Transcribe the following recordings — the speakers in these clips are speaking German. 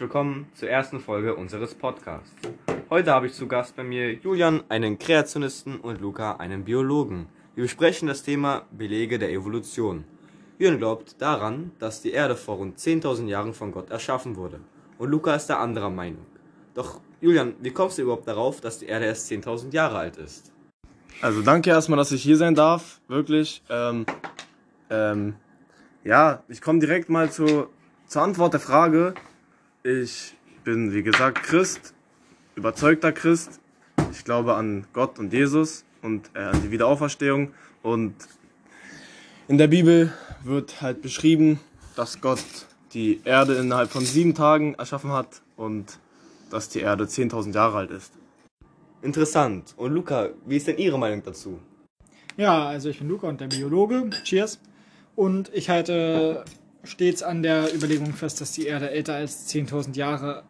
Willkommen zur ersten Folge unseres Podcasts. Heute habe ich zu Gast bei mir Julian, einen Kreationisten, und Luca, einen Biologen. Wir besprechen das Thema Belege der Evolution. Julian glaubt daran, dass die Erde vor rund 10.000 Jahren von Gott erschaffen wurde. Und Luca ist der anderer Meinung. Doch Julian, wie kommst du überhaupt darauf, dass die Erde erst 10.000 Jahre alt ist? Also danke erstmal, dass ich hier sein darf, wirklich. Ähm, ähm, ja, ich komme direkt mal zu, zur Antwort der Frage. Ich bin, wie gesagt, Christ, überzeugter Christ. Ich glaube an Gott und Jesus und äh, an die Wiederauferstehung. Und in der Bibel wird halt beschrieben, dass Gott die Erde innerhalb von sieben Tagen erschaffen hat und dass die Erde 10.000 Jahre alt ist. Interessant. Und Luca, wie ist denn Ihre Meinung dazu? Ja, also ich bin Luca und der Biologe. Cheers. Und ich halte stets an der Überlegung fest, dass die Erde älter als 10.000 Jahre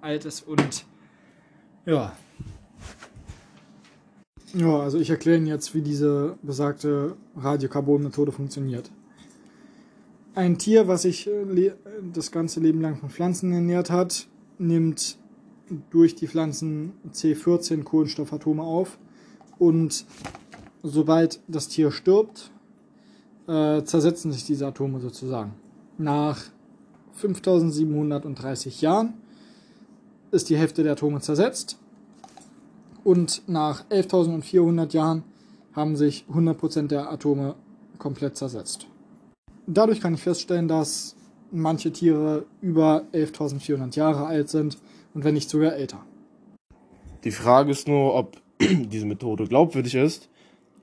alt ist und ja. Ja, also ich erkläre Ihnen jetzt, wie diese besagte Radiokarbon-Methode funktioniert. Ein Tier, was sich äh, das ganze Leben lang von Pflanzen ernährt hat, nimmt durch die Pflanzen C14 Kohlenstoffatome auf und sobald das Tier stirbt, äh, zersetzen sich diese Atome sozusagen. Nach 5730 Jahren ist die Hälfte der Atome zersetzt und nach 11.400 Jahren haben sich 100% der Atome komplett zersetzt. Dadurch kann ich feststellen, dass manche Tiere über 11.400 Jahre alt sind und wenn nicht sogar älter. Die Frage ist nur, ob diese Methode glaubwürdig ist,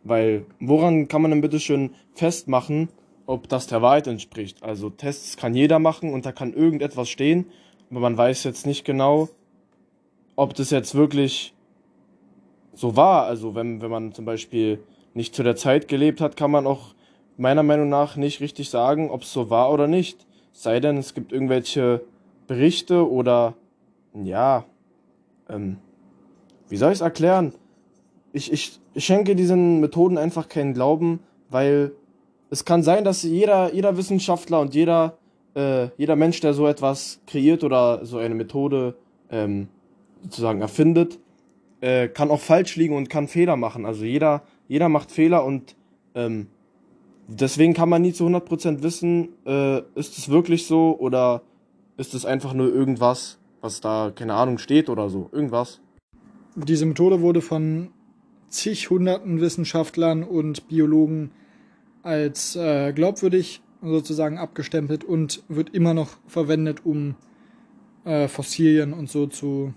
weil woran kann man denn bitte schön festmachen, ob das der Wahrheit entspricht? Also Tests kann jeder machen und da kann irgendetwas stehen, aber man weiß jetzt nicht genau, ob das jetzt wirklich so war. Also wenn, wenn man zum Beispiel nicht zu der Zeit gelebt hat, kann man auch meiner Meinung nach nicht richtig sagen, ob es so war oder nicht. Sei denn, es gibt irgendwelche Berichte oder ja, ähm, wie soll ich es erklären? Ich, ich, schenke diesen Methoden einfach keinen Glauben, weil es kann sein, dass jeder, jeder Wissenschaftler und jeder, äh, jeder Mensch, der so etwas kreiert oder so eine Methode ähm, sozusagen erfindet, äh, kann auch falsch liegen und kann Fehler machen. Also jeder, jeder macht Fehler und ähm, deswegen kann man nie zu 100% wissen, äh, ist es wirklich so oder ist es einfach nur irgendwas, was da, keine Ahnung, steht oder so. Irgendwas. Diese Methode wurde von zig hunderten Wissenschaftlern und Biologen als äh, glaubwürdig sozusagen abgestempelt und wird immer noch verwendet, um äh, Fossilien und so zu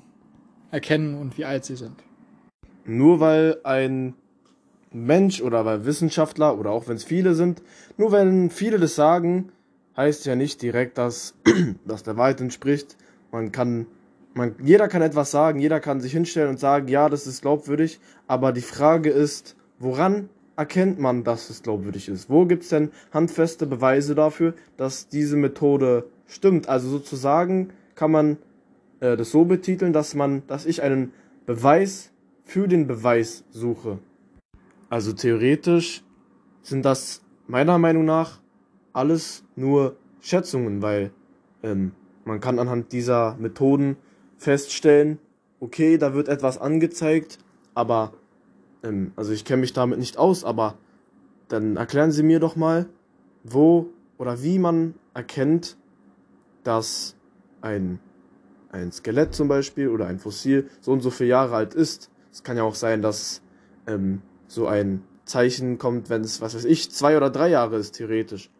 erkennen und wie alt sie sind. Nur weil ein Mensch oder weil Wissenschaftler oder auch wenn es viele sind, nur wenn viele das sagen, heißt ja nicht direkt, dass das der Wahrheit entspricht. Man kann, man, jeder kann etwas sagen, jeder kann sich hinstellen und sagen, ja, das ist glaubwürdig, aber die Frage ist, woran erkennt man, dass es glaubwürdig ist? Wo gibt es denn handfeste Beweise dafür, dass diese Methode stimmt? Also sozusagen kann man äh, das so betiteln, dass man, dass ich einen Beweis für den Beweis suche. Also theoretisch sind das meiner Meinung nach alles nur Schätzungen, weil ähm, man kann anhand dieser Methoden feststellen, okay, da wird etwas angezeigt, aber, ähm, also ich kenne mich damit nicht aus, aber dann erklären Sie mir doch mal, wo oder wie man erkennt, dass ein, ein Skelett zum Beispiel oder ein Fossil so und so viele Jahre alt ist. Es kann ja auch sein, dass ähm, so ein Zeichen kommt, wenn es, was weiß ich, zwei oder drei Jahre ist, theoretisch.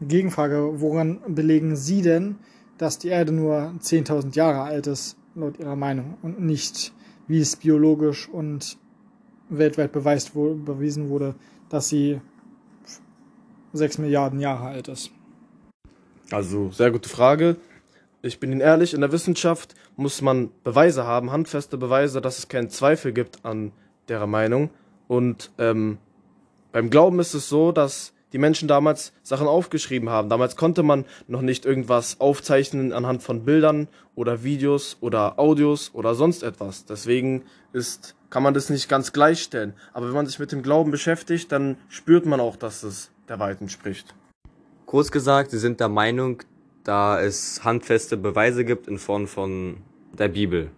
Gegenfrage, woran belegen Sie denn, dass die Erde nur 10.000 Jahre alt ist, laut Ihrer Meinung, und nicht, wie es biologisch und weltweit beweist, wo, bewiesen wurde, dass sie 6 Milliarden Jahre alt ist? Also, sehr gute Frage. Ich bin Ihnen ehrlich, in der Wissenschaft muss man Beweise haben, handfeste Beweise, dass es keinen Zweifel gibt an derer Meinung. Und ähm, beim Glauben ist es so, dass die Menschen damals Sachen aufgeschrieben haben. Damals konnte man noch nicht irgendwas aufzeichnen anhand von Bildern oder Videos oder Audios oder sonst etwas. Deswegen ist, kann man das nicht ganz gleichstellen. Aber wenn man sich mit dem Glauben beschäftigt, dann spürt man auch, dass es der Wahrheit entspricht. Kurz gesagt, Sie sind der Meinung, da es handfeste Beweise gibt in Form von der Bibel.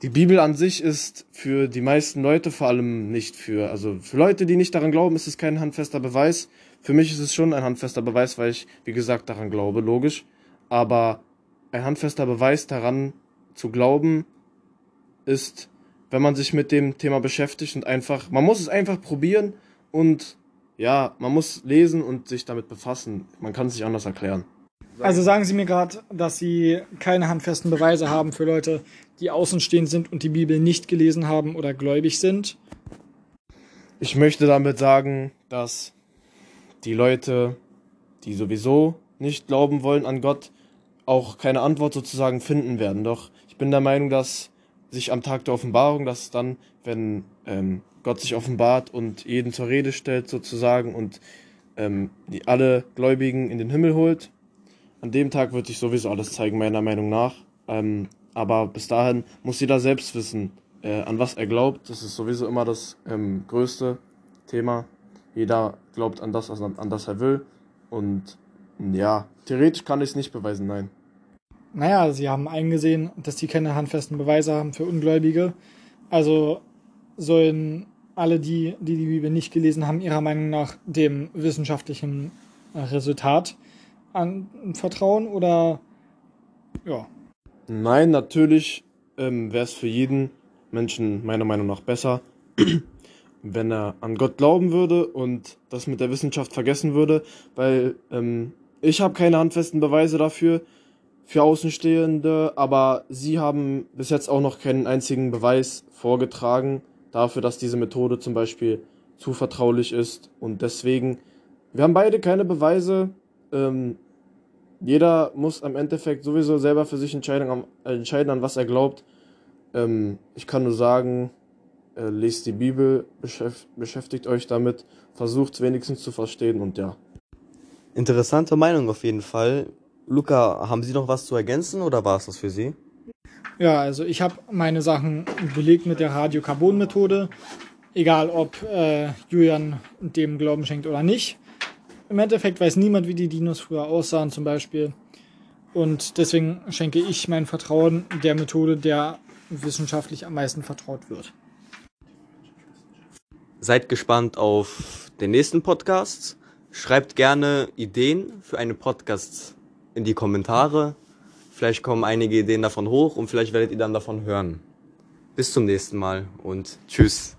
Die Bibel an sich ist für die meisten Leute, vor allem nicht für, also für Leute, die nicht daran glauben, ist es kein handfester Beweis. Für mich ist es schon ein handfester Beweis, weil ich, wie gesagt, daran glaube, logisch. Aber ein handfester Beweis daran zu glauben, ist, wenn man sich mit dem Thema beschäftigt und einfach, man muss es einfach probieren und ja, man muss lesen und sich damit befassen. Man kann es nicht anders erklären. Also sagen Sie mir gerade, dass Sie keine handfesten Beweise haben für Leute, die außenstehend sind und die Bibel nicht gelesen haben oder gläubig sind? Ich möchte damit sagen, dass die Leute, die sowieso nicht glauben wollen an Gott, auch keine Antwort sozusagen finden werden. Doch ich bin der Meinung, dass sich am Tag der Offenbarung, dass dann, wenn ähm, Gott sich offenbart und jeden zur Rede stellt sozusagen und ähm, die alle Gläubigen in den Himmel holt, an dem Tag wird sich sowieso alles zeigen, meiner Meinung nach. Ähm, aber bis dahin muss jeder selbst wissen, äh, an was er glaubt. Das ist sowieso immer das ähm, größte Thema. Jeder glaubt an das, an, an das er will. Und ja, theoretisch kann ich es nicht beweisen, nein. Naja, sie haben eingesehen, dass sie keine handfesten Beweise haben für Ungläubige. Also sollen alle, die, die die Bibel nicht gelesen haben, ihrer Meinung nach dem wissenschaftlichen äh, Resultat anvertrauen oder ja. Nein, natürlich ähm, wäre es für jeden Menschen meiner Meinung nach besser, wenn er an Gott glauben würde und das mit der Wissenschaft vergessen würde, weil ähm, ich habe keine handfesten Beweise dafür für Außenstehende, aber sie haben bis jetzt auch noch keinen einzigen Beweis vorgetragen dafür, dass diese Methode zum Beispiel zu vertraulich ist und deswegen, wir haben beide keine Beweise. Ähm, jeder muss am Endeffekt sowieso selber für sich entscheiden, entscheiden an was er glaubt. Ähm, ich kann nur sagen, äh, lest die Bibel, beschäftigt euch damit, versucht es wenigstens zu verstehen und ja. Interessante Meinung auf jeden Fall. Luca, haben Sie noch was zu ergänzen oder war es das für Sie? Ja, also ich habe meine Sachen belegt mit der Radiokarbon-Methode. Egal, ob äh, Julian dem Glauben schenkt oder nicht. Im Endeffekt weiß niemand, wie die Dinos früher aussahen, zum Beispiel. Und deswegen schenke ich mein Vertrauen der Methode, der wissenschaftlich am meisten vertraut wird. Seid gespannt auf den nächsten Podcast. Schreibt gerne Ideen für eine Podcast in die Kommentare. Vielleicht kommen einige Ideen davon hoch und vielleicht werdet ihr dann davon hören. Bis zum nächsten Mal und tschüss.